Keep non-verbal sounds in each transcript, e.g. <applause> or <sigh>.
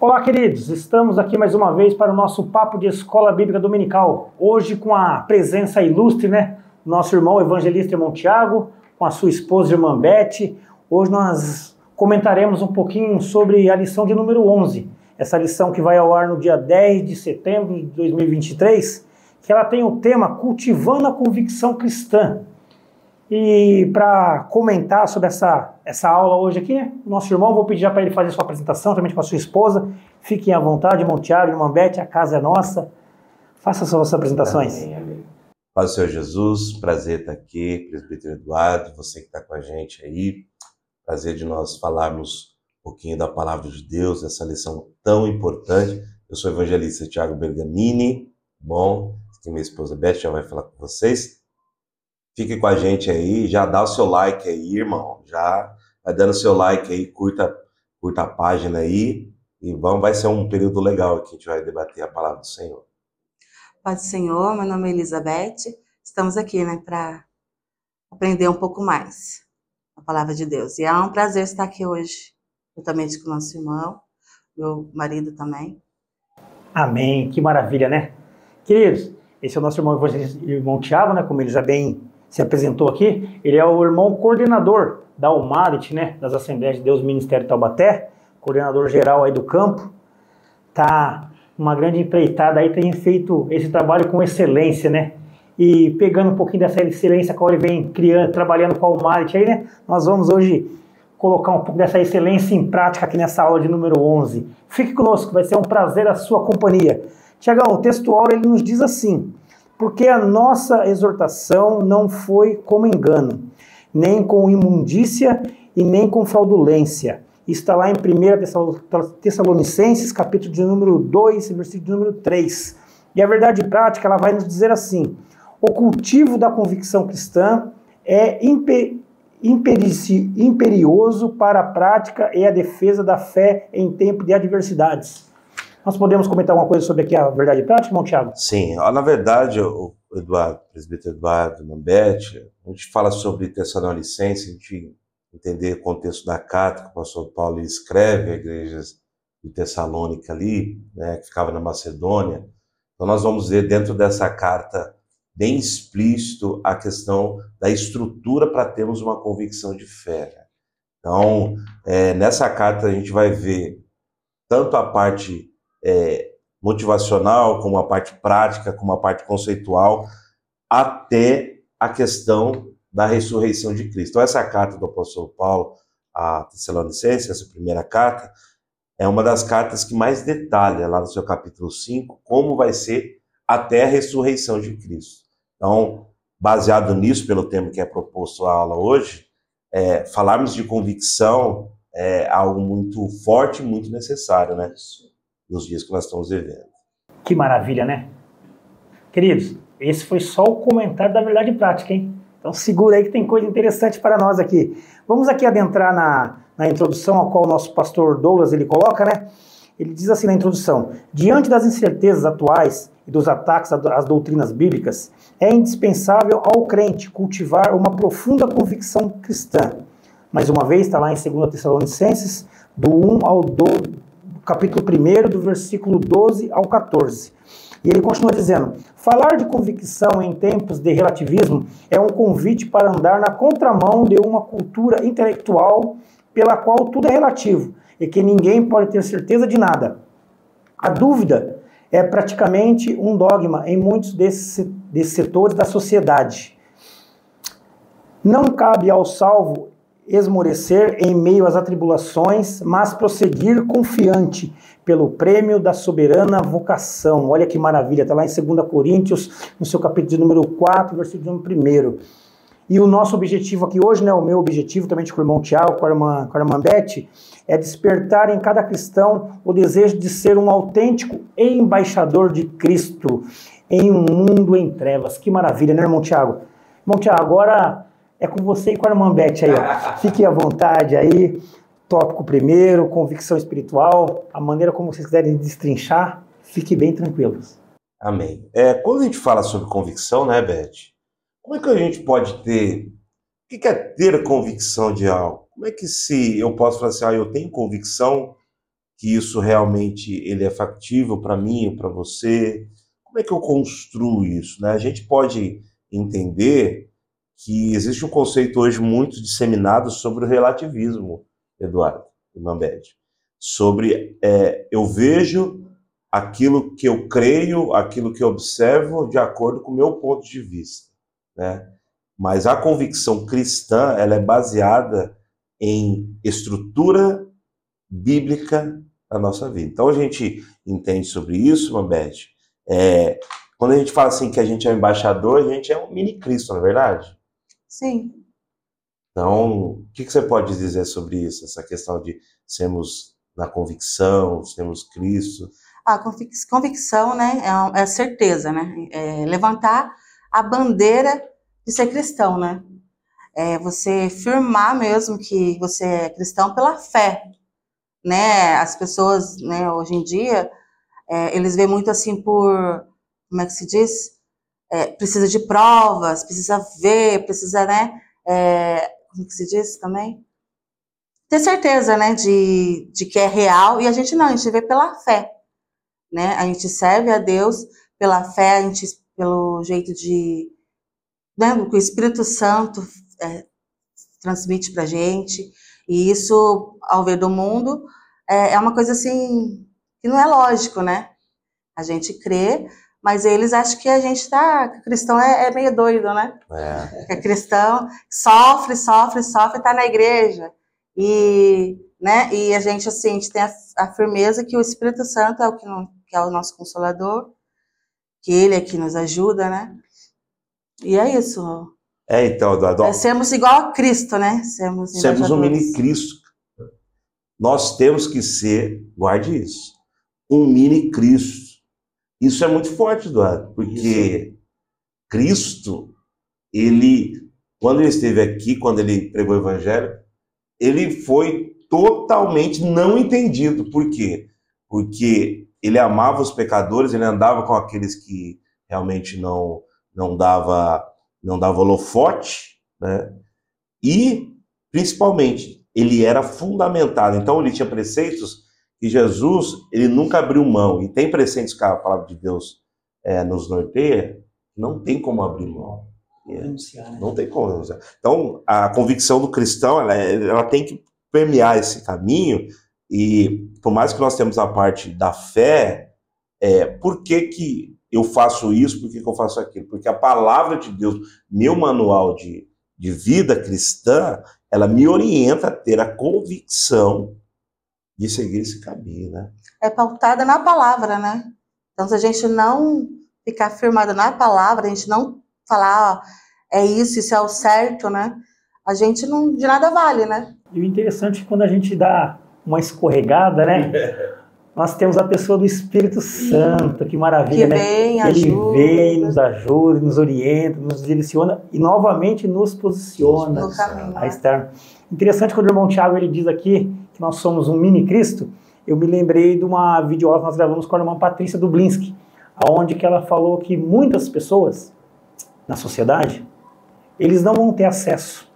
Olá, queridos. Estamos aqui mais uma vez para o nosso papo de escola bíblica dominical. Hoje com a presença ilustre, né? Nosso irmão evangelista irmão Tiago, com a sua esposa irmã Beth. Hoje nós comentaremos um pouquinho sobre a lição de número 11. Essa lição que vai ao ar no dia 10 de setembro de 2023, que ela tem o tema Cultivando a Convicção Cristã. E para comentar sobre essa, essa aula hoje aqui, né, nosso irmão, vou pedir para ele fazer sua apresentação, também com a sua esposa. Fiquem à vontade, irmão Tiago, irmã Bete, a casa é nossa. Faça suas apresentações. Amém, amém. Paz Senhor Jesus, prazer estar aqui, presbítero Eduardo, você que está com a gente aí. Prazer de nós falarmos um pouquinho da palavra de Deus, essa lição tão importante. Eu sou o evangelista Tiago Bergamini, bom, aqui minha esposa Beth já vai falar com vocês. Fique com a gente aí, já dá o seu like aí, irmão. Já vai dando seu like aí, curta, curta a página aí. E vamos, vai ser um período legal que a gente vai debater a palavra do Senhor. Paz do Senhor, meu nome é Elizabeth. Estamos aqui, né, para aprender um pouco mais a palavra de Deus. E é um prazer estar aqui hoje, juntamente com o nosso irmão, meu marido também. Amém, que maravilha, né? Queridos, esse é o nosso irmão, irmão Tiago, né, como bem se apresentou aqui, ele é o irmão coordenador da UMARIT, né, das Assembleias de Deus Ministério Taubaté, coordenador geral aí do campo, tá uma grande empreitada aí, tem feito esse trabalho com excelência, né, e pegando um pouquinho dessa excelência que ele vem criando, trabalhando com a UMARIT aí, né, nós vamos hoje colocar um pouco dessa excelência em prática aqui nessa aula de número 11. Fique conosco, vai ser um prazer a sua companhia. Tiagão, o textual ele nos diz assim, porque a nossa exortação não foi como engano, nem com imundícia e nem com fraudulência. Está lá em 1 Tessalonicenses, capítulo de número 2, versículo de número 3. E a verdade prática, ela vai nos dizer assim: o cultivo da convicção cristã é imperioso para a prática e a defesa da fé em tempo de adversidades. Nós podemos comentar alguma coisa sobre aqui a verdade prática, irmão Tiago? Sim, na verdade, o Eduardo, o presbítero Eduardo Mambete, a gente fala sobre Tessalonicense, a gente entender o contexto da carta que o pastor Paulo escreve à igreja de Tessalônica ali, né, que ficava na Macedônia. Então nós vamos ver dentro dessa carta bem explícito a questão da estrutura para termos uma convicção de fé. Né? Então, é, nessa carta a gente vai ver tanto a parte é, motivacional, como a parte prática, como a parte conceitual, até a questão da ressurreição de Cristo. Então, essa carta do apóstolo Paulo a Tessalonicenses, essa primeira carta, é uma das cartas que mais detalha lá no seu capítulo 5 como vai ser até a ressurreição de Cristo. Então, baseado nisso, pelo tema que é proposto a aula hoje, é, falarmos de convicção é algo muito forte e muito necessário, né? Nos dias que nós estamos vivendo. Que maravilha, né? Queridos, esse foi só o comentário da verdade prática, hein? Então segura aí que tem coisa interessante para nós aqui. Vamos aqui adentrar na, na introdução a qual o nosso pastor Douglas ele coloca, né? Ele diz assim na introdução: diante das incertezas atuais e dos ataques às doutrinas bíblicas, é indispensável ao crente cultivar uma profunda convicção cristã. Mais uma vez, está lá em 2 Tessalonicenses, do 1 ao 12, capítulo 1, do versículo 12 ao 14. E ele continua dizendo: falar de convicção em tempos de relativismo é um convite para andar na contramão de uma cultura intelectual pela qual tudo é relativo e que ninguém pode ter certeza de nada. A dúvida é praticamente um dogma em muitos desses, desses setores da sociedade. Não cabe ao salvo esmorecer em meio às atribulações, mas prosseguir confiante pelo prêmio da soberana vocação. Olha que maravilha, está lá em 2 Coríntios, no seu capítulo de número 4, versículo 1. E o nosso objetivo aqui hoje, né, o meu objetivo também com o irmão Tiago, com a irmã, com a irmã Beth, é despertar em cada cristão o desejo de ser um autêntico embaixador de Cristo em um mundo em trevas. Que maravilha, né, irmão Tiago? Irmão Tiago, agora é com você e com a irmã Beth aí, ó. <laughs> Fiquem à vontade aí. Tópico primeiro, convicção espiritual, a maneira como vocês quiserem destrinchar, fiquem bem tranquilos. Amém. É, quando a gente fala sobre convicção, né, Beth? Como é que a gente pode ter. O que é ter convicção de algo? Como é que se eu posso falar assim, ah, eu tenho convicção que isso realmente ele é factível para mim ou para você? Como é que eu construo isso? Né? A gente pode entender que existe um conceito hoje muito disseminado sobre o relativismo, Eduardo Mambed, sobre é, eu vejo aquilo que eu creio, aquilo que eu observo de acordo com o meu ponto de vista, né? Mas a convicção cristã, ela é baseada em estrutura bíblica da nossa vida. Então a gente entende sobre isso, Mambete. É, quando a gente fala assim que a gente é um embaixador, a gente é um mini Cristo, não é verdade? Sim. Então, o que, que você pode dizer sobre isso, essa questão de sermos na convicção, sermos Cristo? A convicção, né, é, é certeza, né? É levantar a bandeira de ser cristão, né? É você firmar mesmo que você é cristão pela fé, né? As pessoas, né, hoje em dia, é, eles veem muito assim por, como é que se diz? É, precisa de provas, precisa ver, precisa, né? É, como que se diz também? Ter certeza, né, de, de que é real, e a gente não, a gente vê pela fé, né? A gente serve a Deus pela fé, a gente, pelo jeito de, né, que o Espírito Santo é, transmite pra gente, e isso, ao ver do mundo, é, é uma coisa assim, que não é lógico, né? A gente crê, mas eles acham que a gente tá. cristão é, é meio doido, né? É. Que é cristão sofre, sofre, sofre, tá na igreja. E, né, e a gente, assim, a gente tem a, a firmeza que o Espírito Santo é o que, não, que é o nosso consolador, que ele é que nos ajuda, né? E é isso. É, então, Eduardo. É, sermos igual a Cristo, né? Sermos, sermos um mini Cristo. Nós temos que ser, guarde isso, um mini Cristo. Isso é muito forte, Eduardo, porque isso. Cristo, ele, quando ele esteve aqui, quando ele pregou o Evangelho, ele foi totalmente não entendido. Por quê? Porque ele amava os pecadores, ele andava com aqueles que realmente não não dava não dava holofote, né? E principalmente ele era fundamentado. Então ele tinha preceitos que Jesus ele nunca abriu mão, e tem preceitos que a palavra de Deus é, nos norteia, não tem como abrir mão. É, né? Não tem como renunciar. Então, a convicção do cristão, ela, ela tem que permear esse caminho, e por mais que nós temos a parte da fé, é, por que, que eu faço isso, por que, que eu faço aquilo? Porque a palavra de Deus, meu manual de, de vida cristã, ela me orienta a ter a convicção de seguir esse caminho, né? É pautada na palavra, né? Então, se a gente não ficar firmado na palavra, a gente não falar, ó, é isso, isso é o certo, né? A gente não, de nada vale, né? E o interessante é que quando a gente dá uma escorregada, né? <laughs> Nós temos a pessoa do Espírito Santo, que maravilha, que né? Vem, Ele ajuda. vem, nos ajuda, nos orienta, nos direciona e novamente nos posiciona no caminho, a estar. Interessante quando o irmão Tiago ele diz aqui que nós somos um mini Cristo, eu me lembrei de uma videoaula que nós gravamos com a irmã Patrícia Dublinski, onde que ela falou que muitas pessoas na sociedade, eles não vão ter acesso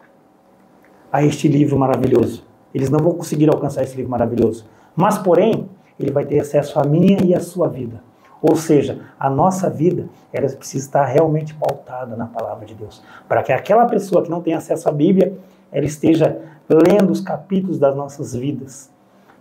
a este livro maravilhoso. Eles não vão conseguir alcançar esse livro maravilhoso. Mas, porém, ele vai ter acesso à minha e à sua vida. Ou seja, a nossa vida, ela precisa estar realmente pautada na palavra de Deus, para que aquela pessoa que não tem acesso à Bíblia, ela esteja lendo os capítulos das nossas vidas.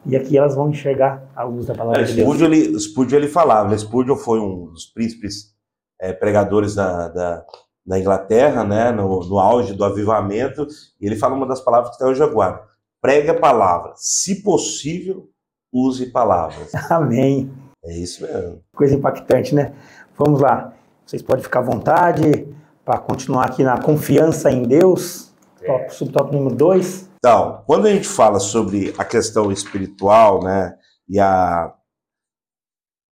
E aqui elas vão enxergar a luz da palavra é, de Deus. Spurgeon ele, Spurgeon ele falava, né? Spurgeon foi um dos príncipes é, pregadores da, da, da, Inglaterra, né? No, no, auge do avivamento, e ele fala uma das palavras que está hoje agora. Pregue a palavra. Se possível, use palavras. <laughs> Amém. É isso mesmo. Coisa impactante, né? Vamos lá. Vocês podem ficar à vontade para continuar aqui na confiança em Deus. É. Top, subtópico número 2. Então, quando a gente fala sobre a questão espiritual, né, e a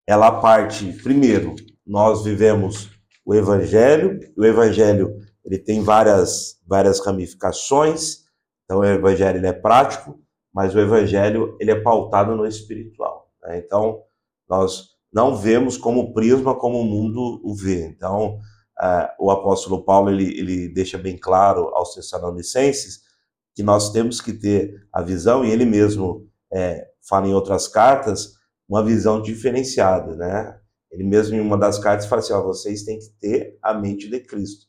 ela parte, primeiro, nós vivemos o evangelho, o evangelho ele tem várias várias ramificações. Então o evangelho ele é prático, mas o evangelho ele é pautado no espiritual. Né? Então nós não vemos como prisma como o mundo o vê. Então uh, o apóstolo Paulo ele, ele deixa bem claro aos Tessalonicenses que nós temos que ter a visão, e ele mesmo é, fala em outras cartas, uma visão diferenciada, né? Ele mesmo em uma das cartas fala assim, ó, vocês têm que ter a mente de Cristo.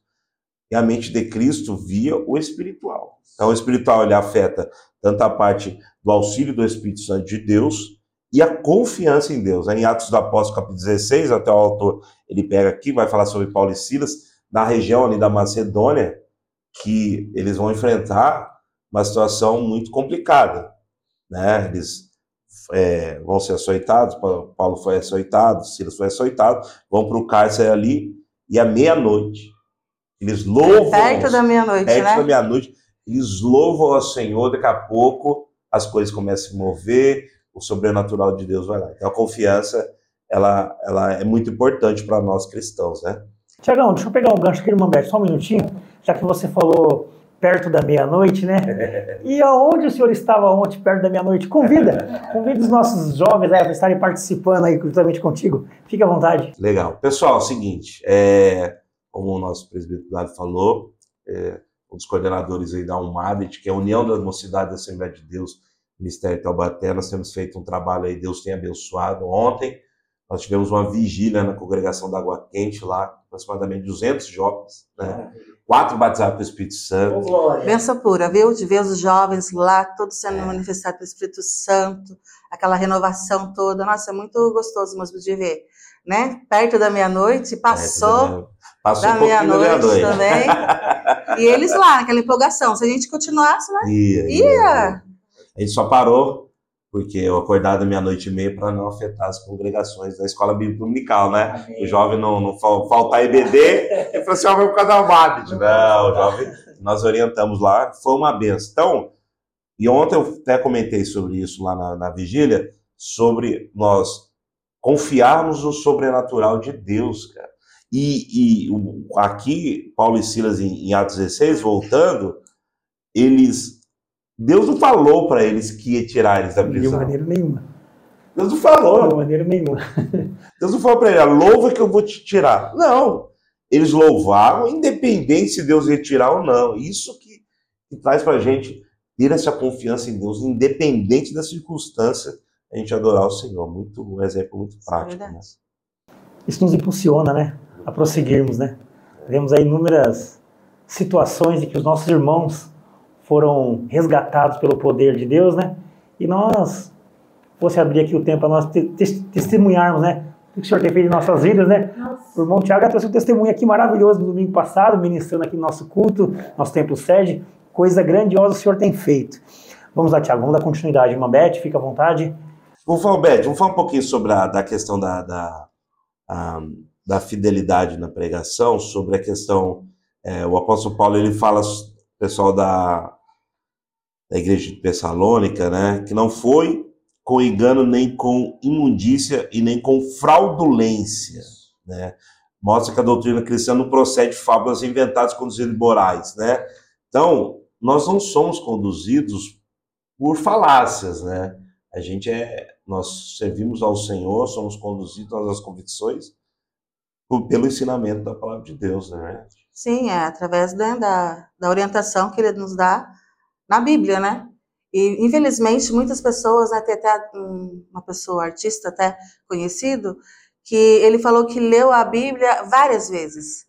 E a mente de Cristo via o espiritual. Então o espiritual ele afeta tanto a parte do auxílio do Espírito Santo de Deus e a confiança em Deus. Em Atos do Apóstolo, capítulo 16, até o autor ele pega aqui, vai falar sobre Paulo e Silas, na região ali da Macedônia, que eles vão enfrentar uma situação muito complicada. Né? Eles é, vão ser açoitados, Paulo foi açoitado, Silas foi açoitado, vão para o cárcere ali, e à meia-noite, eles louvam. Perto da meia-noite, perto né? da meia-noite, eles louvam ao Senhor, daqui a pouco as coisas começam a se mover, o sobrenatural de Deus vai lá. Então a confiança, ela, ela é muito importante para nós cristãos, né? Tiagão, deixa eu pegar um gancho aqui no Mambete, só um minutinho, já que você falou perto da meia-noite, né? <laughs> E aonde o senhor estava ontem, perto da meia-noite? Convida, <laughs> convida os nossos jovens para estarem participando aí juntamente contigo. Fique à vontade. Legal. Pessoal, é o seguinte, é, como o nosso presbítero falou, é, um dos coordenadores aí da UMADET, que é a União das Mocidades da Assembleia de Deus, Ministério de Taubaté, nós temos feito um trabalho aí, Deus tem abençoado. Ontem nós tivemos uma vigília na congregação da Água Quente lá, aproximadamente 200 jovens, né? Quatro batizados pelo Espírito Santo. Benção pura, viu? De ver os jovens lá, todos sendo é. manifestados pelo Espírito Santo, aquela renovação toda. Nossa, é muito gostoso mesmo de ver. Né? Perto da meia-noite, passou, passou da um meia-noite meia também. <laughs> e eles lá, naquela empolgação. Se a gente continuasse, né? Ia. ia. ia. A gente só parou porque eu acordava meia-noite e meia para não afetar as congregações da escola bíblica dominical, né? Amém. O jovem não, não faltar EBD, ele falou assim, ó, vai por causa da. Não, o jovem, nós orientamos lá, foi uma benção. Então, e ontem eu até comentei sobre isso lá na, na vigília, sobre nós confiarmos no sobrenatural de Deus, cara. E, e aqui, Paulo e Silas, em, em Atos 16, voltando, eles Deus não falou para eles que ia tirar eles da prisão. De maneira nenhuma. Deus não falou. De maneira nenhuma. <laughs> Deus não falou para ele, louva que eu vou te tirar. Não. Eles louvaram, independente se Deus ia tirar ou não. Isso que, que traz para a gente ter essa confiança em Deus, independente da circunstância, a gente adorar o Senhor. Muito, um exemplo muito prático. É né? Isso nos impulsiona, né? A prosseguirmos, né? Vemos aí inúmeras situações em que os nossos irmãos foram resgatados pelo poder de Deus, né? E nós, fosse abrir aqui o tempo para nós te, te, testemunharmos, né? O que o Senhor tem feito em nossas vidas, né? Nossa. O irmão Tiago trouxe um testemunho aqui maravilhoso no domingo passado, ministrando aqui no nosso culto, nosso templo sede. Coisa grandiosa o Senhor tem feito. Vamos lá, Tiago, vamos dar continuidade. Irmã Beth, fica à vontade. Vamos falar, Beth, vamos falar um pouquinho sobre a da questão da, da, a, da fidelidade na pregação, sobre a questão. É, o apóstolo Paulo ele fala pessoal da, da igreja de Tessalônica, né, que não foi com engano nem com imundícia e nem com fraudulência, né? Mostra que a doutrina cristã não procede fábulas inventadas conduzindo morais, né? Então, nós não somos conduzidos por falácias, né? A gente é, nós servimos ao Senhor, somos conduzidos às convicções pelo ensinamento da palavra de Deus, né? Sim, é através da, da, da orientação que ele nos dá na Bíblia, né? E, infelizmente, muitas pessoas, né, tem até uma pessoa, artista até conhecido, que ele falou que leu a Bíblia várias vezes.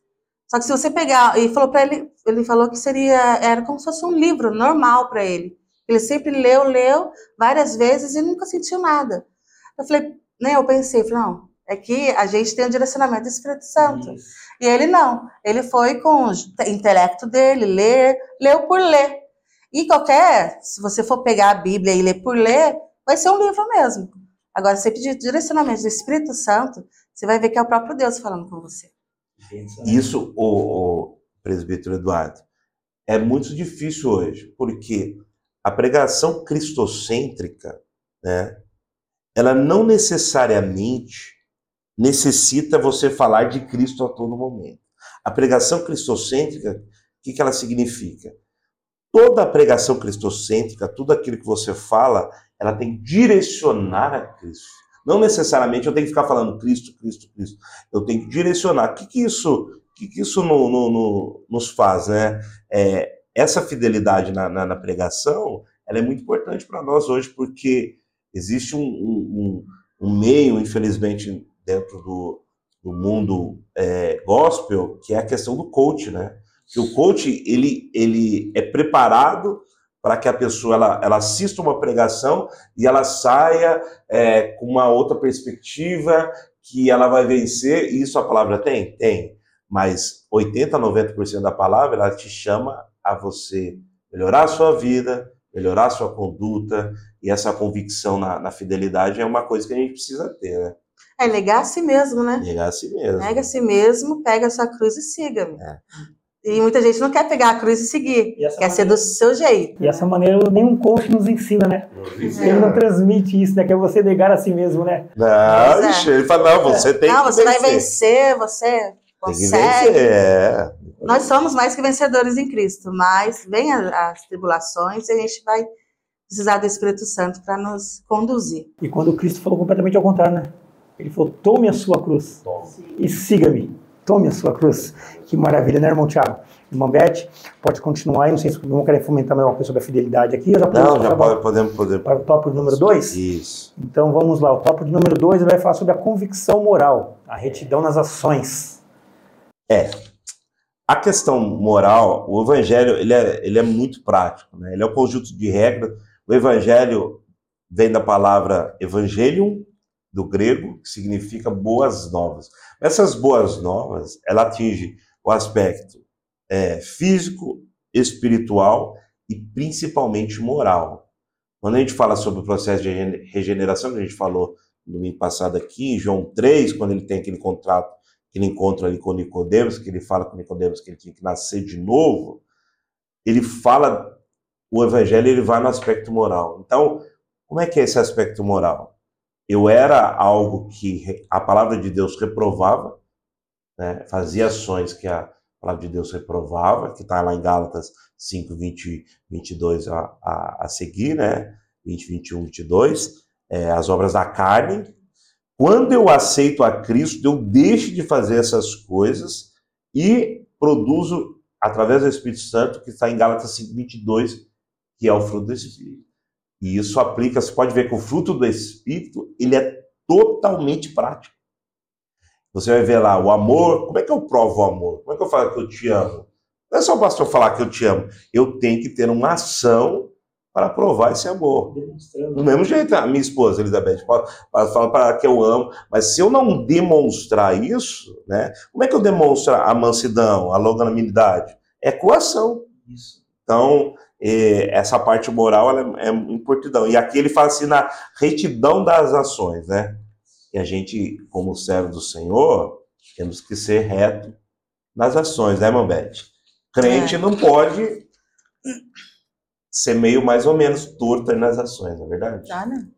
Só que se você pegar, e falou para ele, ele falou que seria, era como se fosse um livro normal para ele. Ele sempre leu, leu várias vezes e nunca sentiu nada. Eu falei, né, eu pensei, falei, não, é que a gente tem o direcionamento do Espírito Santo. Isso. E ele não. Ele foi com o intelecto dele, ler, leu por ler. E qualquer, se você for pegar a Bíblia e ler por ler, vai ser um livro mesmo. Agora, se você pedir direcionamento do Espírito Santo, você vai ver que é o próprio Deus falando com você. Isso, o, o presbítero Eduardo, é muito difícil hoje, porque a pregação cristocêntrica, né, ela não necessariamente necessita você falar de Cristo a todo momento. A pregação cristocêntrica, o que, que ela significa? Toda a pregação cristocêntrica, tudo aquilo que você fala, ela tem que direcionar a Cristo. Não necessariamente eu tenho que ficar falando Cristo, Cristo, Cristo. Eu tenho que direcionar. O que, que isso, que que isso no, no, no, nos faz? Né? É, essa fidelidade na, na, na pregação ela é muito importante para nós hoje, porque existe um, um, um meio, infelizmente, dentro do, do mundo é, gospel, que é a questão do coach, né? Que o coach, ele, ele é preparado para que a pessoa ela, ela assista uma pregação e ela saia é, com uma outra perspectiva, que ela vai vencer. E isso a palavra tem? Tem. Mas 80, 90% da palavra, ela te chama a você melhorar a sua vida, melhorar a sua conduta, e essa convicção na, na fidelidade é uma coisa que a gente precisa ter, né? É negar a si mesmo, né? Negar a si mesmo. Nega a si mesmo, pega a sua cruz e siga. É. E muita gente não quer pegar a cruz e seguir, e quer maneira... ser do seu jeito. E essa maneira nenhum coach nos ensina, né? Ele não transmite isso, né? Que é você negar a si mesmo, né? Não, é. ele fala, não, você tem não, que Não, você vai vencer, você consegue. Tem que vencer, é. Nós somos mais que vencedores em Cristo, mas vem as tribulações e a gente vai precisar do Espírito Santo para nos conduzir. E quando Cristo falou completamente ao contrário, né? Ele falou: tome a sua cruz e siga-me. Tome a sua cruz. Que maravilha, né, irmão Tiago? Irmão Beth, pode continuar aí. Não sei se não querem fomentar mais uma coisa sobre a fidelidade aqui. já não, já pode, podemos, podemos. Para o tópico número 2? Isso. Então vamos lá. O tópico número 2 vai falar sobre a convicção moral, a retidão nas ações. É. A questão moral, o evangelho, ele é, ele é muito prático. Né? Ele é um conjunto de regras. O evangelho vem da palavra evangelium, do grego, que significa boas novas. Essas boas novas, ela atinge o aspecto é, físico, espiritual e principalmente moral. Quando a gente fala sobre o processo de regeneração, que a gente falou no domingo passado aqui, em João 3, quando ele tem aquele contrato, aquele encontro ali com Nicodemos, que ele fala com Nicodemos que ele tinha que nascer de novo, ele fala, o evangelho ele vai no aspecto moral. Então, como é que é esse aspecto moral? Eu era algo que a palavra de Deus reprovava, né? fazia ações que a palavra de Deus reprovava, que está lá em Gálatas 5, 20, 22 a, a, a seguir, né? 20, 21, 22, é, as obras da carne. Quando eu aceito a Cristo, eu deixo de fazer essas coisas e produzo, através do Espírito Santo, que está em Gálatas 5, 22, que é o fruto do Espírito. E isso aplica, você pode ver que o fruto do Espírito, ele é totalmente prático. Você vai ver lá o amor, como é que eu provo o amor? Como é que eu falo que eu te amo? Não é só o pastor falar que eu te amo. Eu tenho que ter uma ação para provar esse amor. Do mesmo jeito, a minha esposa, Elizabeth, fala para que eu amo, mas se eu não demonstrar isso, né? Como é que eu demonstro a mansidão, a longanimidade? É com ação. Isso. Então, essa parte moral é, é importante. E aqui ele fala assim na retidão das ações, né? E a gente, como servo do Senhor, temos que ser reto nas ações, né, Mambete? Crente é. não pode ser meio mais ou menos torto nas ações, não é verdade? Ah, não.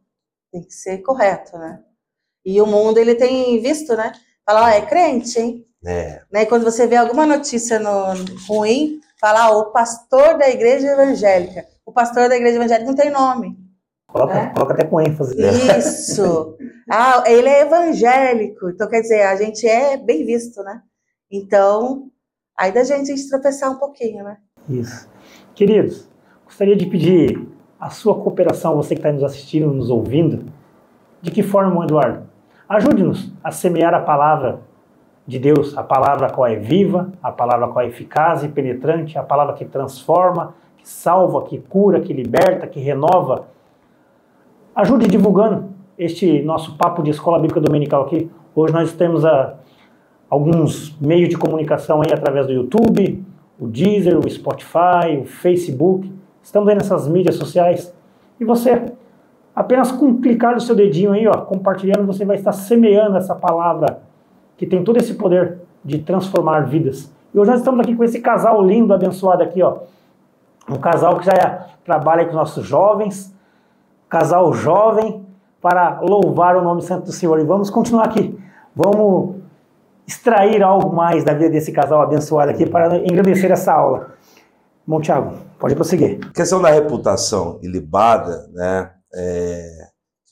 Tem que ser correto, né? E o mundo, ele tem visto, né? Fala, ó, é crente, hein? É. Né? Quando você vê alguma notícia no, ruim, falar o pastor da igreja evangélica. O pastor da igreja evangélica não tem nome. Coloca, né? coloca até com ênfase. Isso. <laughs> Ah, ele é evangélico. Então, quer dizer, a gente é bem visto, né? Então, aí da gente, a gente tropeçar um pouquinho, né? Isso. Queridos, gostaria de pedir a sua cooperação, você que está nos assistindo, nos ouvindo. De que forma, Eduardo? Ajude-nos a semear a palavra de Deus, a palavra qual é viva, a palavra qual é eficaz e penetrante, a palavra que transforma, que salva, que cura, que liberta, que renova. Ajude divulgando este nosso papo de escola bíblica dominical aqui. Hoje nós temos a, ah, alguns meios de comunicação aí através do YouTube, o Deezer, o Spotify, o Facebook. Estamos aí nessas mídias sociais. E você, apenas com clicar no seu dedinho aí, ó, compartilhando, você vai estar semeando essa palavra que tem todo esse poder de transformar vidas. E hoje nós estamos aqui com esse casal lindo, abençoado aqui, ó. Um casal que já é, trabalha com os nossos jovens, casal jovem, para louvar o nome santo do Senhor. E vamos continuar aqui. Vamos extrair algo mais da vida desse casal abençoado aqui para engrandecer essa aula. Bom, Tiago, pode prosseguir. A questão da reputação ilibada, né, é,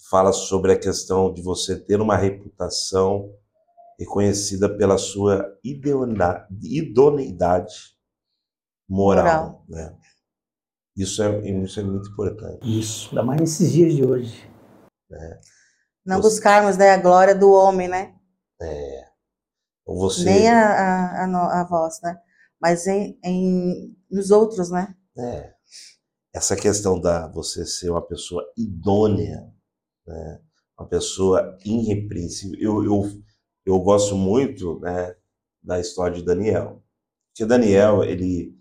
fala sobre a questão de você ter uma reputação reconhecida pela sua idoneidade moral. moral. Né? Isso, é, isso é muito importante. Isso, ainda mais nesses dias de hoje. Né? Não Você- buscarmos né, a glória do homem, né? É, ou você, Nem a, a, a, a voz, né? Mas em, em, nos outros, né? É. Essa questão da você ser uma pessoa idônea, né? uma pessoa irrepreensível. Eu, eu, eu gosto muito né, da história de Daniel. Porque Daniel, ele,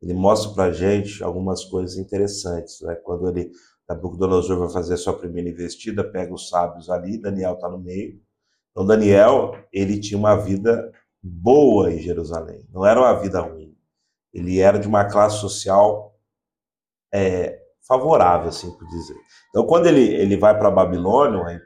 ele mostra pra gente algumas coisas interessantes. Né? Quando ele, Nabucodonosor vai fazer a sua primeira investida, pega os sábios ali, Daniel está no meio. Então, Daniel, ele tinha uma vida boa em Jerusalém, não era uma vida ruim. Ele era de uma classe social é, favorável, assim por dizer. Então, quando ele, ele vai para Babilônia, aí,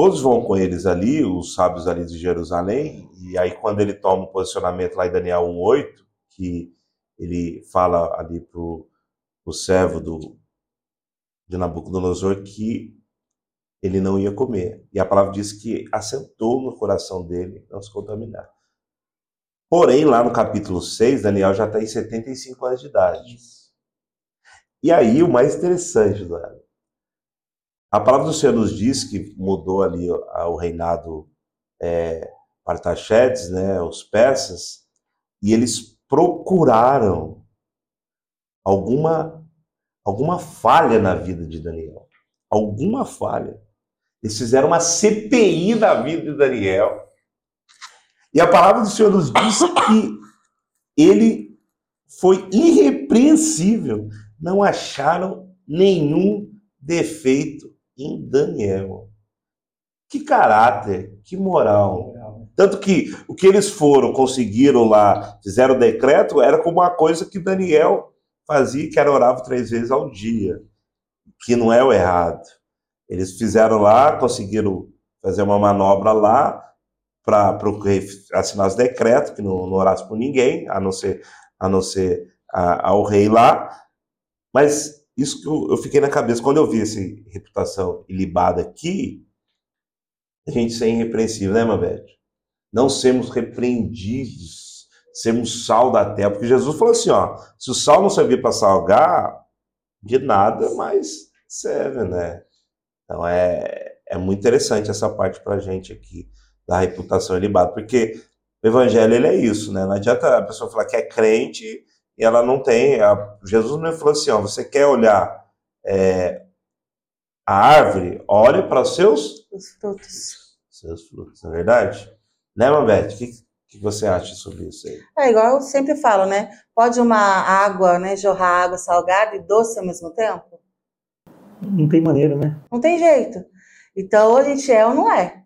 todos vão com eles ali, os sábios ali de Jerusalém, e aí quando ele toma um posicionamento lá em Daniel 1,8, que ele fala ali para o servo do, de Nabucodonosor que ele não ia comer. E a palavra diz que assentou no coração dele não se contaminar. Porém, lá no capítulo 6, Daniel já está em 75 anos de idade. E aí, o mais interessante, Eduardo, a palavra do Senhor nos diz que mudou ali o o reinado é, Artaxerxes, né, os persas, e eles procuraram alguma, alguma falha na vida de Daniel. Alguma falha. Eles fizeram uma CPI da vida de Daniel. E a palavra do Senhor nos diz que ele foi irrepreensível. Não acharam nenhum defeito em Daniel. Que caráter, que moral. Tanto que o que eles foram, conseguiram lá, fizeram o decreto, era como uma coisa que Daniel fazia, que era orava três vezes ao dia, que não é o errado. Eles fizeram lá, conseguiram fazer uma manobra lá para o rei assinar os decretos, que não, não orasse por ninguém, a não ser, a não ser a- ao rei lá. Mas isso que eu, eu fiquei na cabeça, quando eu vi essa reputação ilibada aqui, a gente ser irrepreensível, né, Mabete? Não sermos repreendidos, sermos sal da terra, porque Jesus falou assim, ó, se o sal não servir para salgar, de nada mais serve, né? Então é, é muito interessante essa parte pra gente aqui, da reputação ilibada, porque o evangelho ele é isso, né? Não adianta a pessoa falar que é crente ela não tem. a- Jesus não falou assim, ó, você quer olhar é, a árvore, olhe para os seus Os frutos. seus frutos, não é verdade? Né, Mabete? O que, que você acha sobre isso aí? É igual eu sempre falo, né? Pode uma água, né, jorrar água salgada e doce ao mesmo tempo? Não tem maneira, né? Não tem jeito. Então, ou a gente é ou não é.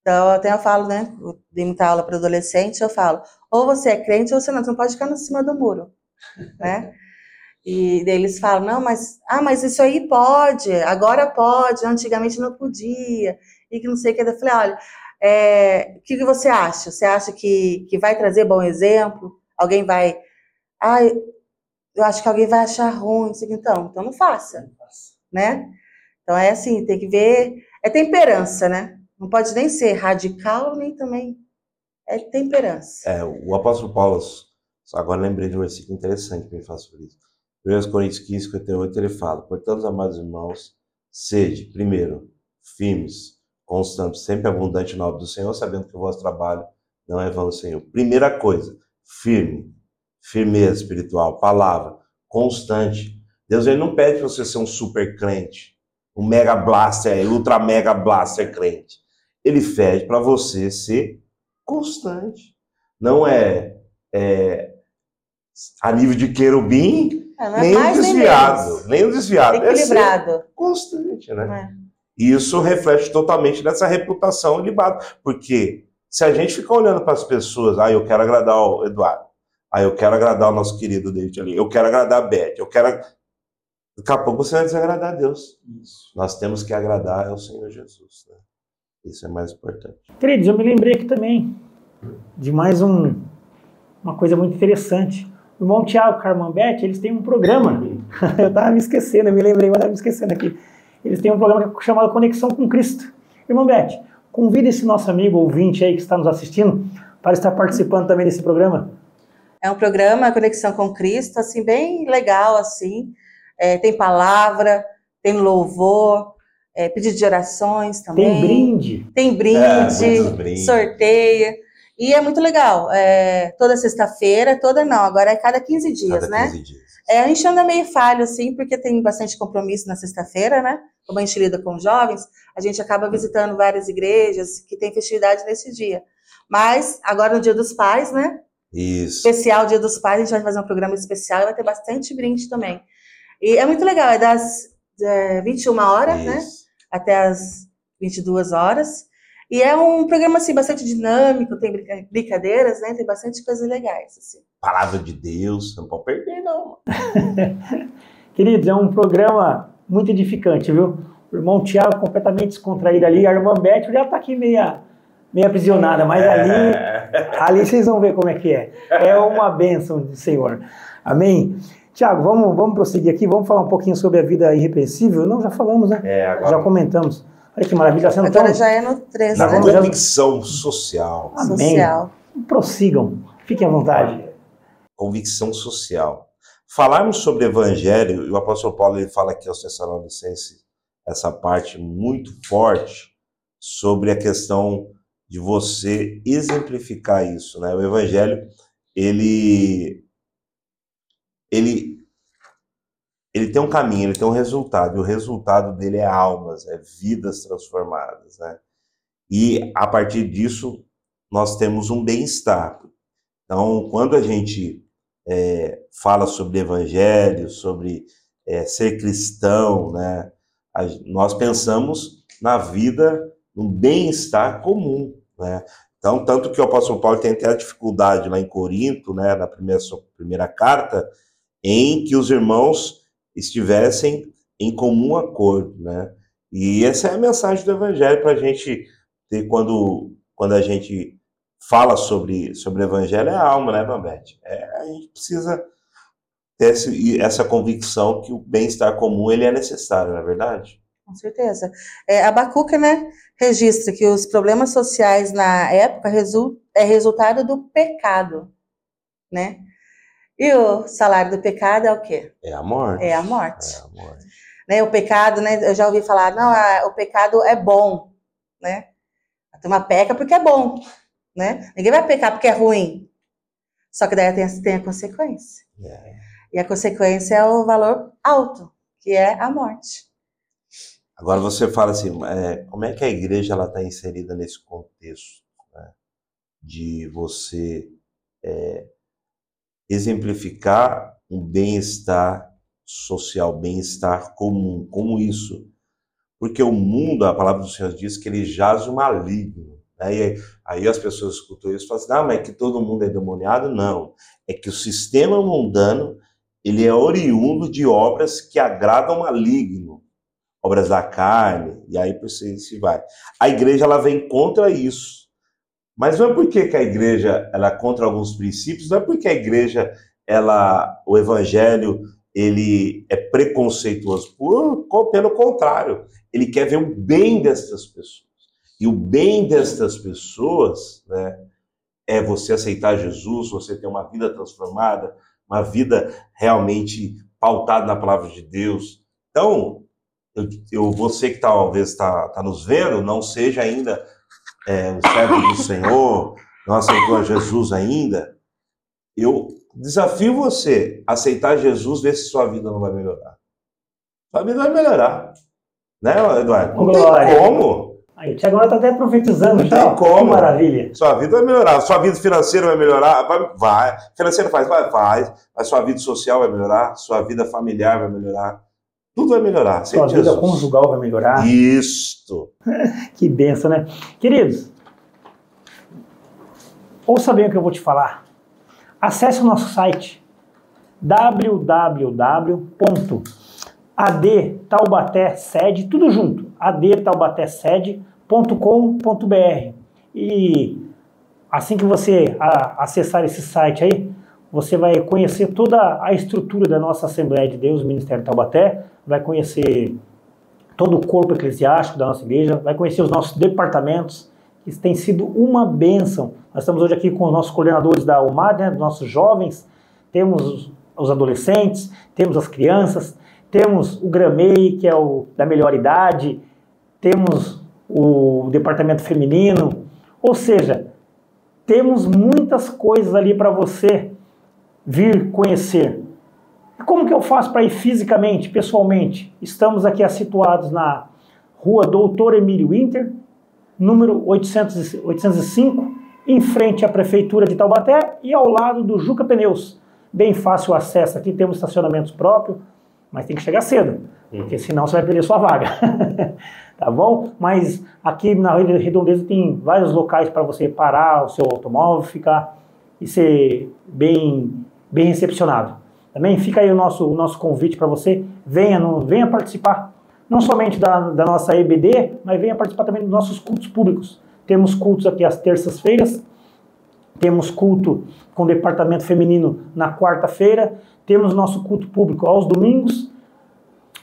Então, até eu falo, né? Eu dei muita aula para adolescente, eu falo, ou você é crente ou você não, você não pode ficar em cima do muro, né? E eles falam, não, mas, ah, mas isso aí pode, agora pode, antigamente não podia, e que não sei o que. Eu falei, olha, é, o que, que você acha? Você acha que, que vai trazer bom exemplo? Alguém vai, ah, eu acho que alguém vai achar ruim, não sei o que. então, então não faça, né? Então é assim, tem que ver, é temperança, né? Não pode nem ser radical, nem também é temperança. É, o apóstolo Paulo, agora lembrei de um versículo interessante que me fala sobre isso. 1 Coríntios 15, 58, ele fala, portanto, amados irmãos, sede, primeiro, firmes, constantes, sempre abundante na obra do Senhor, sabendo que o vosso trabalho não é vão Senhor. Primeira coisa, firme, firmeza espiritual, palavra, constante. Deus ele não pede para você ser um super crente, um mega blaster, ultra mega blaster crente. Ele pede para você ser constante. Não é, é a nível de querubim, É, é nem nem desviado, nem o desviado. É ser Equilibrado. constante, né? E isso reflete totalmente nessa reputação ilibada. Porque se a gente ficar olhando para as pessoas, ah, eu quero agradar o Eduardo, ah, eu quero agradar o nosso querido David ali, eu quero agradar a Beth, eu quero. Daqui a pouco você vai desagradar a Deus. Nós temos que agradar ao Senhor Jesus. Né? Isso é mais importante. Queridos, eu me lembrei aqui também de mais um, uma coisa muito interessante. O irmão Tiago Carmambete, eles têm um programa. <laughs> eu estava me esquecendo, eu me lembrei, mas estava me esquecendo aqui. Eles têm um programa chamado Conexão com Cristo. Irmão Bete, convida esse nosso amigo ouvinte aí que está nos assistindo para estar participando também desse programa. É um programa Conexão com Cristo, assim, bem legal, assim. É, tem palavra, tem louvor, é, pedido de orações também. Tem brinde. Tem brinde, É, brinde. sorteia. E é muito legal. É, toda sexta-feira, toda não, agora é cada 15 dias, Cada né? 15 dias. É, a gente anda meio falho, assim, porque tem bastante compromisso na sexta-feira, né? Como a gente lida com jovens, a gente acaba visitando várias igrejas que tem festividade nesse dia. Mas, agora no Dia dos Pais, né? Isso. Especial Dia dos Pais, a gente vai fazer um programa especial e vai ter bastante brinde também. E é muito legal, é das é, 21 horas, né? Até as 22 horas. E é um programa, assim, bastante dinâmico, tem brinca- brincadeiras, né? Tem bastante coisas legais, assim. Palavra de Deus, não pode perder, não. <laughs> Queridos, é um programa muito edificante, viu? O irmão Tiago completamente descontraído ali, a irmã Beth já está aqui meia, meia aprisionada, mas ali, É. ali vocês vão ver como é que é. É uma bênção do Senhor. Amém? Tiago, vamos, vamos prosseguir aqui, vamos falar um pouquinho sobre a vida irrepreensível? Não, já falamos, né? É, agora Já comentamos. Olha que maravilha, sendo Agora tão... já é no 13, na né? convicção social. Amém. Social. Prossigam, fiquem à vontade. Convicção social. Falarmos sobre evangelho, e o apóstolo Paulo ele fala aqui aos Tessalonicenses essa parte muito forte sobre a questão de você exemplificar isso, né? O evangelho, ele ele ele tem um caminho, ele tem um resultado, e o resultado dele é almas, é vidas transformadas, né? E a partir disso nós temos um bem-estar. Então, quando a gente é, fala sobre evangelho, sobre é, ser cristão, né? a- nós pensamos na vida, no bem-estar comum, né? Então, tanto que o apóstolo Paulo tem até a dificuldade lá em Corinto, né, na primeira, primeira carta, em que os irmãos estivessem em comum acordo, né? E essa é a mensagem do evangelho para a gente ter quando, quando a gente fala sobre, sobre o evangelho, é a alma, né, Bambete? É, a gente precisa ter esse- essa convicção que o bem-estar comum ele é necessário, não é verdade? Com certeza. É, Abacuca, né, registra que os problemas sociais na época resul é resultado do pecado, né? E o salário do pecado é o quê? É a morte. É a morte. É a morte. Né, o pecado, né, eu já ouvi falar, não, a- o pecado é bom, né? A turma peca porque é bom, né? Ninguém vai pecar porque é ruim. Só que daí tem, a- tem a consequência. É. E a consequência é o valor alto, que é a morte. Agora você fala assim, é, como é que a igreja ela está inserida nesse contexto né, de você é, exemplificar um bem-estar social, bem-estar comum, como isso? Porque o mundo, a palavra do Senhor diz que ele jaz o maligno. né? Aí, aí as pessoas escutam isso e falam assim, ah, mas é que todo mundo é demoniado? Não, é que o sistema mundano ele é oriundo de obras que agradam o maligno obras da carne, e aí por se vai. A igreja ela vem contra isso. Mas não é porque que a igreja ela é contra alguns princípios, não é porque a igreja ela o evangelho ele é preconceituoso, por, pelo contrário, ele quer ver o bem destas pessoas. E o bem destas pessoas, né, é você aceitar Jesus, você ter uma vida transformada, uma vida realmente pautada na palavra de Deus. Então, eu, eu- você que talvez está tá nos vendo, não seja ainda é, um servo do Senhor, não aceitou a Jesus ainda, eu desafio você a aceitar Jesus, ver se sua vida não vai melhorar. Sua vida vai melhorar. Né, Eduardo? Não tem Glória. como. Aí, o Tiago agora está até profetizando Não já. tem ó. como. Que maravilha. Sua vida vai melhorar. Sua vida financeira vai melhorar? Vai. vai. Financeira faz? Vai, faz. Mas sua vida social vai melhorar. Sua vida familiar vai melhorar. Tudo vai melhorar. Sua vida Jesus. conjugal vai melhorar. Isto. <laughs> Que benção, né? Queridos, ouça bem o que eu vou te falar. Acesse o nosso site www.adtaubatesede, tudo junto, adtaubatesede.com.br e assim que você acessar esse site aí, você vai conhecer toda a estrutura da nossa Assembleia de Deus, Ministério Taubaté, vai conhecer todo o corpo eclesiástico da nossa igreja, vai conhecer os nossos departamentos, que tem sido uma bênção. Nós estamos hoje aqui com os nossos coordenadores da UMAD, né, dos nossos jovens, temos os- adolescentes, temos as crianças, temos o Gramei, que é o da melhor idade, temos o departamento feminino, ou seja, temos muitas coisas ali para você vir conhecer. E como que eu faço para ir fisicamente, pessoalmente? Estamos aqui situados na rua Doutor Emílio Winter, número 800, 805, em frente à Prefeitura de Taubaté e ao lado do Juca Pneus. Bem fácil o acesso. Aqui temos estacionamentos próprios, mas tem que chegar cedo, porque senão você vai perder sua vaga. <laughs> tá bom? Mas aqui na Redondeza tem vários locais para você parar o seu automóvel, ficar e ser bem, bem recepcionado. Também fica aí o nosso, o nosso convite para você, venha, no, venha participar, não somente da, da nossa EBD, mas venha participar também dos nossos cultos públicos. Temos cultos aqui às terças-feiras, temos culto com o departamento feminino na quarta-feira, temos nosso culto público aos domingos,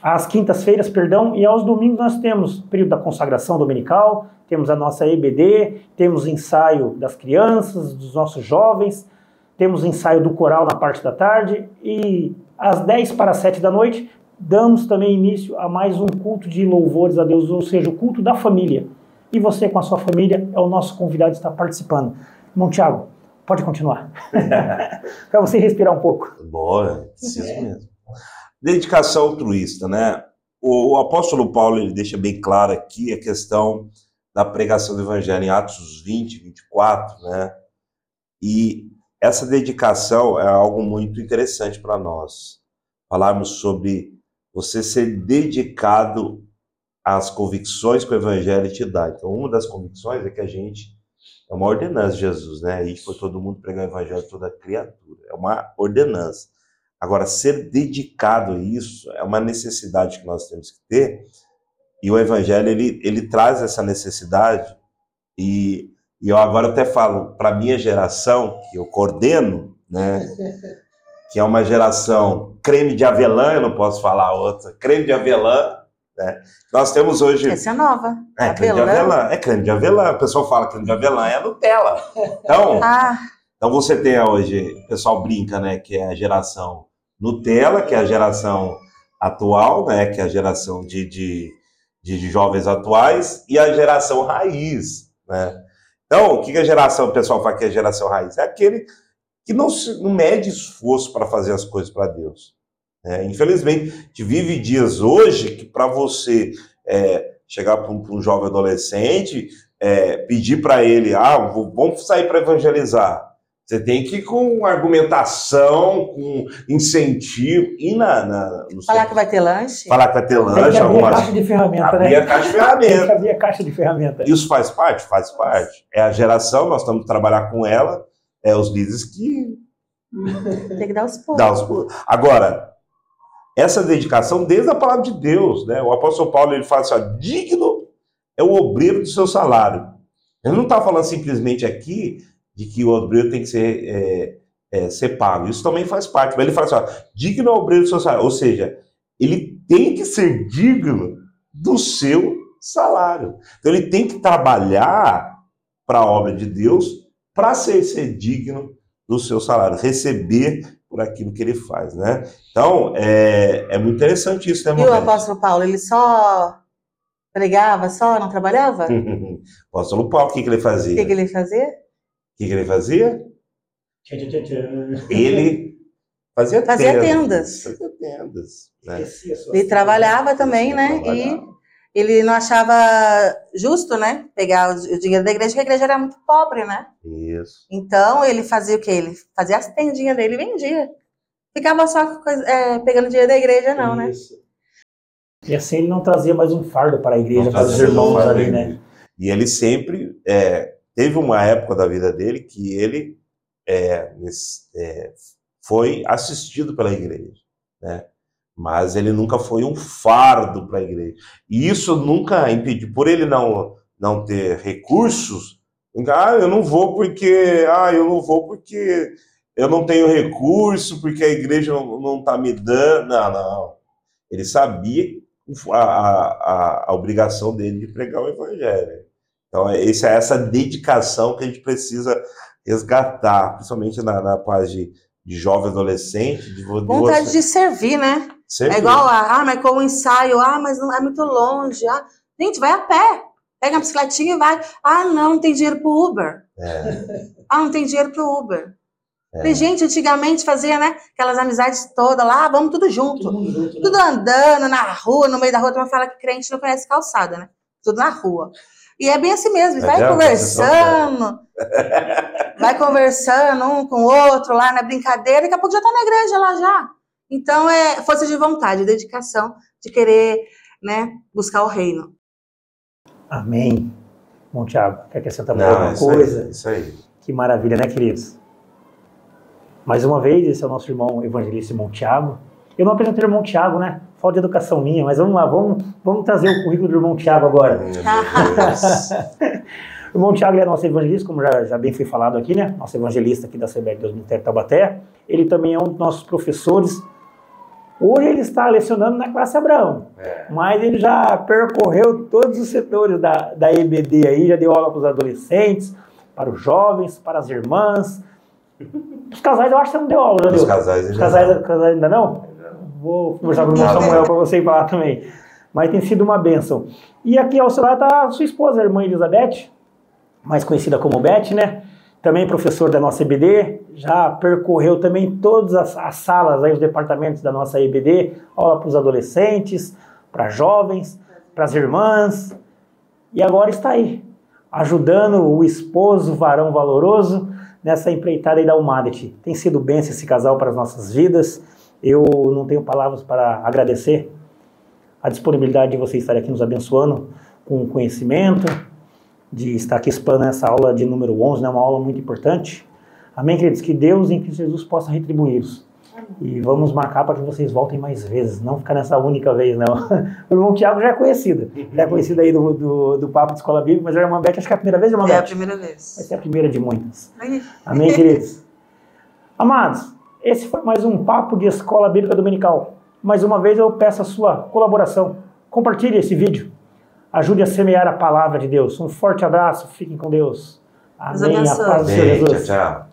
às quintas-feiras, perdão, e aos domingos nós temos período da consagração dominical, temos a nossa EBD, temos ensaio das crianças, dos nossos jovens, temos ensaio do coral na parte da tarde e às 10 para 7 da noite damos também início a mais um culto de louvores a Deus, ou seja, o culto da família. E você com a sua família é o nosso convidado que está participando. Irmão Tiago, pode continuar. <laughs> para você respirar um pouco. Bora, preciso mesmo. Dedicação altruísta, né? O, o apóstolo Paulo ele deixa bem claro aqui a questão da pregação do evangelho em Atos 20, 24, né? E essa dedicação é algo muito interessante para nós. Falarmos sobre você ser dedicado às convicções que o Evangelho te dá. Então, uma das convicções é que a gente é uma ordenança de Jesus, né? E foi todo mundo pregar o Evangelho a toda criatura. É uma ordenança. Agora, ser dedicado a isso é uma necessidade que nós temos que ter. E o Evangelho ele, ele traz essa necessidade e e eu agora até falo para minha geração, que eu coordeno, né? <laughs> Que é uma geração creme de avelã, eu não posso falar outra, creme de avelã, né? Nós temos hoje. Essa é nova. É, creme de avelã. É creme de avelã. O pessoal fala que creme de avelã é Nutella. Então, ah. então você tem hoje, o pessoal brinca, né? Que é a geração Nutella, que é a geração atual, né? Que é a geração de, de, de, de jovens atuais, e a geração raiz, né? Então, o que a geração, o pessoal fala que é a geração raiz? É aquele que não, se, não mede esforço para fazer as coisas para Deus. É, infelizmente, a gente vive dias hoje que para você é, chegar para um, um, jovem adolescente, é, pedir para ele, ah, vamos sair para evangelizar. Você tem que ir com argumentação, com incentivo, e na. na Falar que vai ter lanche? Falar que vai ter lanche. Tem que abrir algumas... a caixa de ferramenta, abrir né? Abrir a caixa de ferramenta. Tem que abrir a caixa de ferramenta. Isso faz parte? Faz parte. É a geração, nós estamos trabalhar com ela, é os líderes que. Tem que dar os pulos. Dar os pulos. Agora, essa dedicação desde a palavra de Deus, né? O apóstolo Paulo ele fala assim: ó, digno é o obreiro do seu salário. Ele não está falando simplesmente aqui de que o obreiro tem que ser, é, é, ser pago. Isso também faz parte. Mas ele fala assim: ó, digno obreiro do seu salário. Ou seja, ele tem que ser digno do seu salário. Então ele tem que trabalhar para a obra de Deus para ser, ser digno do seu salário, receber por aquilo que ele faz, né? Então, é, é muito interessante isso, né, E o apóstolo Paulo, ele só pregava, só, não trabalhava? <laughs> apóstolo Paulo, o que, que ele fazia? O que, que ele fazia? Que, que ele fazia? Ele fazia, fazia tendas. Fazia tendas. Né? Ele trabalhava também, né? Trabalhava. E ele não achava justo, né? Pegar o dinheiro da igreja, porque a igreja era muito pobre, né? Isso. Então ele fazia o quê? Ele fazia as tendinhas dele e vendia. Ficava só é, pegando dinheiro da igreja, não, né? Isso. né? E assim ele não trazia mais um fardo para a igreja, para os irmãos ali, né? E ele sempre é, Teve uma época da vida dele que ele é, é, foi assistido pela igreja, né? mas ele nunca foi um fardo para a igreja. E isso nunca impediu, por ele não, não ter recursos, ah, eu não vou porque, ah, eu não vou porque eu não tenho recurso, porque a igreja não está me dando. Não, não. Ele sabia a, a, a obrigação dele de pregar o evangelho. Então, é, essa é essa dedicação que a gente precisa resgatar, principalmente na, na parte de, de jovem adolescente. De, Vontade de, de servir, né? Servir. É igual, ah, mas com o ensaio, ah, mas não é muito longe, ah, Gente, vai a pé. Pega uma bicicletinha e vai. Ah, não, não tem dinheiro pro Uber. É, <laughs> Ah, não tem dinheiro pro Uber. é. Tem gente, antigamente fazia, né? Aquelas amizades todas lá, vamos tudo junto. Mundo junto, né? Tudo andando na rua, no meio da rua, tu fala que crente não conhece calçada, né? Tudo na rua. E é bem assim mesmo, vai Adianta, conversando, <laughs> vai conversando um com o outro lá na brincadeira, daqui a pouco já tá na igreja lá já. Então é força de vontade, dedicação de querer, né, buscar o reino. Amém. Bom, Tiago, quer acrescentar mais alguma isso coisa? aí, isso aí. Que maravilha, né, queridos? Mais uma vez, esse é o nosso irmão evangelista, irmão Tiago. Eu não apresentei o irmão Tiago, né? Falta de educação minha, mas vamos lá, vamos, vamos trazer o currículo do irmão Tiago agora. <laughs> O irmão Tiago é nosso evangelista, como já, já bem foi falado aqui, né? Nosso evangelista aqui da CBR Deus Ministério Taubaté. Ele também é um dos nossos professores. Hoje ele está lecionando na classe Abraão, É. mas ele já percorreu todos os setores da, da EBD aí, já deu aula para os adolescentes, para os jovens, para as irmãs. Os casais, eu acho que você não deu aula, já Os deu? casais Os casais, casais ainda não? Vou conversar com o Não, Samuel para você ir falar também. Mas tem sido uma bênção. E aqui ao seu lado está a sua esposa, a irmã Elizabeth, mais conhecida como Beth, né? Também professor da nossa EBD, já percorreu também todas as, as salas, aí, os departamentos da nossa EBD, aula para os adolescentes, para jovens, para as irmãs. E agora está aí, ajudando o esposo, varão valoroso, nessa empreitada aí da Humanity. Tem sido bênção esse casal para as nossas vidas. Eu não tenho palavras para agradecer a disponibilidade de vocês estarem aqui nos abençoando com conhecimento, de estar aqui explanando essa aula de número 11, né, uma aula muito importante. Amém, queridos? Que Deus em Cristo Jesus possa retribuí-los. E vamos marcar para que vocês voltem mais vezes, não ficar nessa única vez, não. <laughs> O irmão Tiago já é conhecido, já é conhecido aí do, do, do Papo de Escola Bíblica, mas a irmã Beth, acho que é a primeira vez, irmã É a Beth? primeira Vai vez. ser a primeira de muitas. Amém, queridos? Amados, <laughs> esse foi mais um Papo de Escola Bíblica Dominical. Mais uma vez eu peço a sua colaboração. Compartilhe esse vídeo. Ajude a semear a palavra de Deus. Um forte abraço. Fiquem com Deus. Deus Amém. A abençoe. paz do Senhor Bem, tchau, Jesus. tchau.